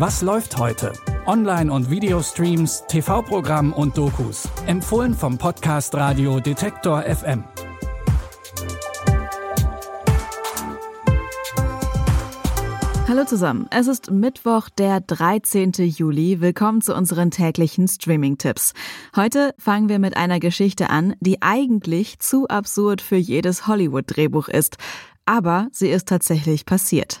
Was läuft heute? Online- und Videostreams, TV-Programm und Dokus. Empfohlen vom Podcast Radio Detektor FM. Hallo zusammen, es ist Mittwoch, der 13. Juli. Willkommen zu unseren täglichen Streaming-Tipps. Heute fangen wir mit einer Geschichte an, die eigentlich zu absurd für jedes Hollywood-Drehbuch ist. Aber sie ist tatsächlich passiert.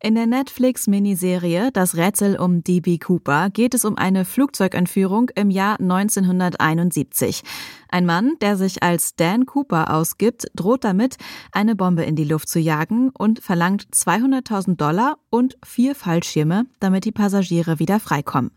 In der Netflix-Miniserie Das Rätsel um DB Cooper geht es um eine Flugzeugentführung im Jahr 1971. Ein Mann, der sich als Dan Cooper ausgibt, droht damit, eine Bombe in die Luft zu jagen und verlangt 200.000 Dollar und vier Fallschirme, damit die Passagiere wieder freikommen.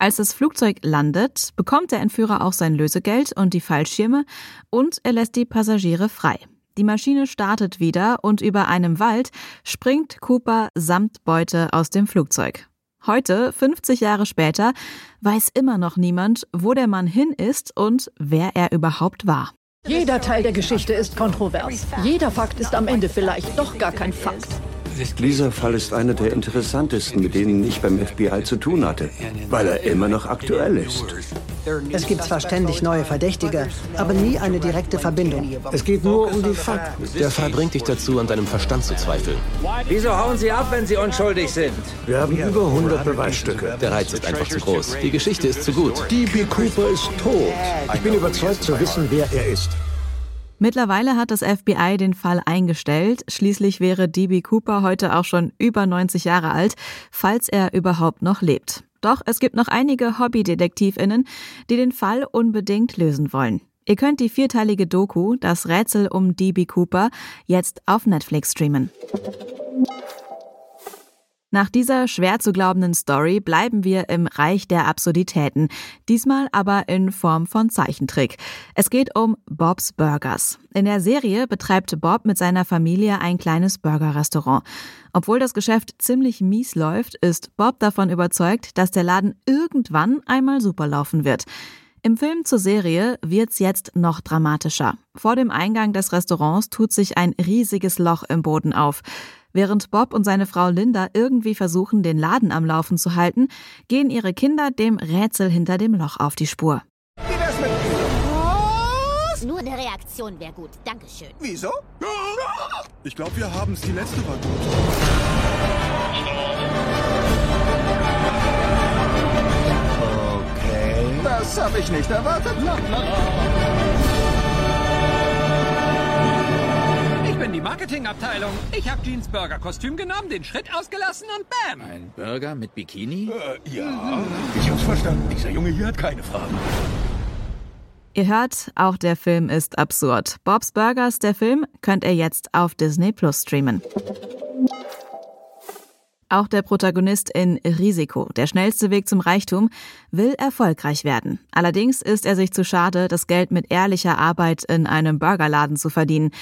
Als das Flugzeug landet, bekommt der Entführer auch sein Lösegeld und die Fallschirme und er lässt die Passagiere frei. Die Maschine startet wieder und über einem Wald springt Cooper samt Beute aus dem Flugzeug. Heute, 50 Jahre später, weiß immer noch niemand, wo der Mann hin ist und wer er überhaupt war. Jeder Teil der Geschichte ist kontrovers. Jeder Fakt ist am Ende vielleicht doch gar kein Fakt. Dieser Fall ist einer der interessantesten, mit denen ich beim FBI zu tun hatte, weil er immer noch aktuell ist. Es gibt zwar ständig neue Verdächtige, aber nie eine direkte Verbindung. Es geht nur um die Fakten. Der Fall bringt dich dazu, an deinem Verstand zu zweifeln. Wieso hauen Sie ab, wenn Sie unschuldig sind? Wir haben über 100 Beweisstücke. Der Reiz ist einfach zu groß. Die Geschichte ist zu gut. D.B. Cooper ist tot. Ich bin überzeugt zu wissen, wer er ist. Mittlerweile hat das FBI den Fall eingestellt. Schließlich wäre DB Cooper heute auch schon über 90 Jahre alt, falls er überhaupt noch lebt. Doch es gibt noch einige Hobbydetektivinnen, die den Fall unbedingt lösen wollen. Ihr könnt die vierteilige Doku Das Rätsel um DB Cooper jetzt auf Netflix streamen. Nach dieser schwer zu glaubenden Story bleiben wir im Reich der Absurditäten, diesmal aber in Form von Zeichentrick. Es geht um Bob's Burgers. In der Serie betreibt Bob mit seiner Familie ein kleines Burgerrestaurant. Obwohl das Geschäft ziemlich mies läuft, ist Bob davon überzeugt, dass der Laden irgendwann einmal super laufen wird. Im Film zur Serie wird's jetzt noch dramatischer. Vor dem Eingang des Restaurants tut sich ein riesiges Loch im Boden auf. Während Bob und seine Frau Linda irgendwie versuchen, den Laden am Laufen zu halten, gehen ihre Kinder dem Rätsel hinter dem Loch auf die Spur. Wie wär's mit Was? Nur eine Reaktion wäre gut. Dankeschön. Wieso? Ich glaube, wir haben's. Die letzte war gut. Okay. Das habe ich nicht erwartet. Ich bin die Marketingabteilung. Ich habe Jeans Burger Kostüm genommen, den Schritt ausgelassen und bam. Ein Burger mit Bikini? Äh, ja, ich hab's verstanden. Dieser Junge hier hat keine Fragen. Ihr hört, auch der Film ist absurd. Bob's Burgers, der Film, könnt ihr jetzt auf Disney Plus streamen. Auch der Protagonist in Risiko, der schnellste Weg zum Reichtum, will erfolgreich werden. Allerdings ist er sich zu schade, das Geld mit ehrlicher Arbeit in einem Burgerladen zu verdienen.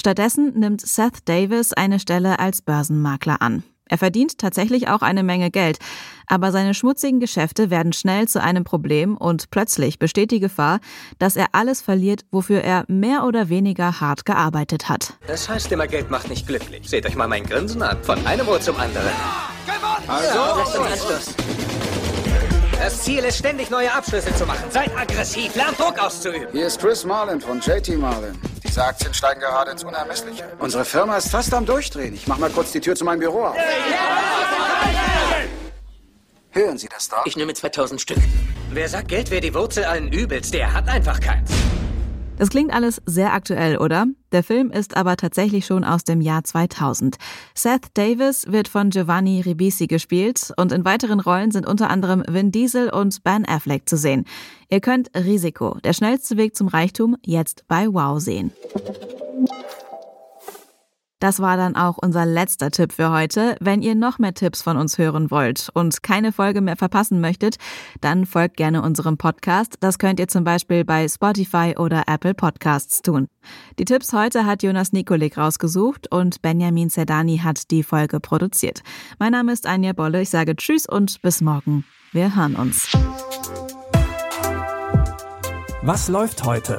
Stattdessen nimmt Seth Davis eine Stelle als Börsenmakler an. Er verdient tatsächlich auch eine Menge Geld, aber seine schmutzigen Geschäfte werden schnell zu einem Problem und plötzlich besteht die Gefahr, dass er alles verliert, wofür er mehr oder weniger hart gearbeitet hat. Das heißt immer, Geld macht nicht glücklich. Seht euch mal mein Grinsen an. Von einem Ohr zum anderen. Also, ja, Anschluss. Das Ziel ist, ständig neue Abschlüsse zu machen. Seid aggressiv, lernt Druck auszuüben. Hier ist Chris Marlin von JT Marlin. Diese Aktien steigen gerade ins Unermessliche. Unsere Firma ist fast am Durchdrehen. Ich mach mal kurz die Tür zu meinem Büro auf. Hören Sie das da? Ich nehme 2000 Stück. Wer sagt, Geld wäre die Wurzel allen Übels, der hat einfach keins. Das klingt alles sehr aktuell, oder? Der Film ist aber tatsächlich schon aus dem Jahr 2000. Seth Davis wird von Giovanni Ribisi gespielt und in weiteren Rollen sind unter anderem Vin Diesel und Ben Affleck zu sehen. Ihr könnt Risiko, der schnellste Weg zum Reichtum, jetzt bei Wow sehen. Das war dann auch unser letzter Tipp für heute. Wenn ihr noch mehr Tipps von uns hören wollt und keine Folge mehr verpassen möchtet, dann folgt gerne unserem Podcast. Das könnt ihr zum Beispiel bei Spotify oder Apple Podcasts tun. Die Tipps heute hat Jonas Nikolik rausgesucht und Benjamin Zerdani hat die Folge produziert. Mein Name ist Anja Bolle. Ich sage Tschüss und bis morgen. Wir hören uns. Was läuft heute?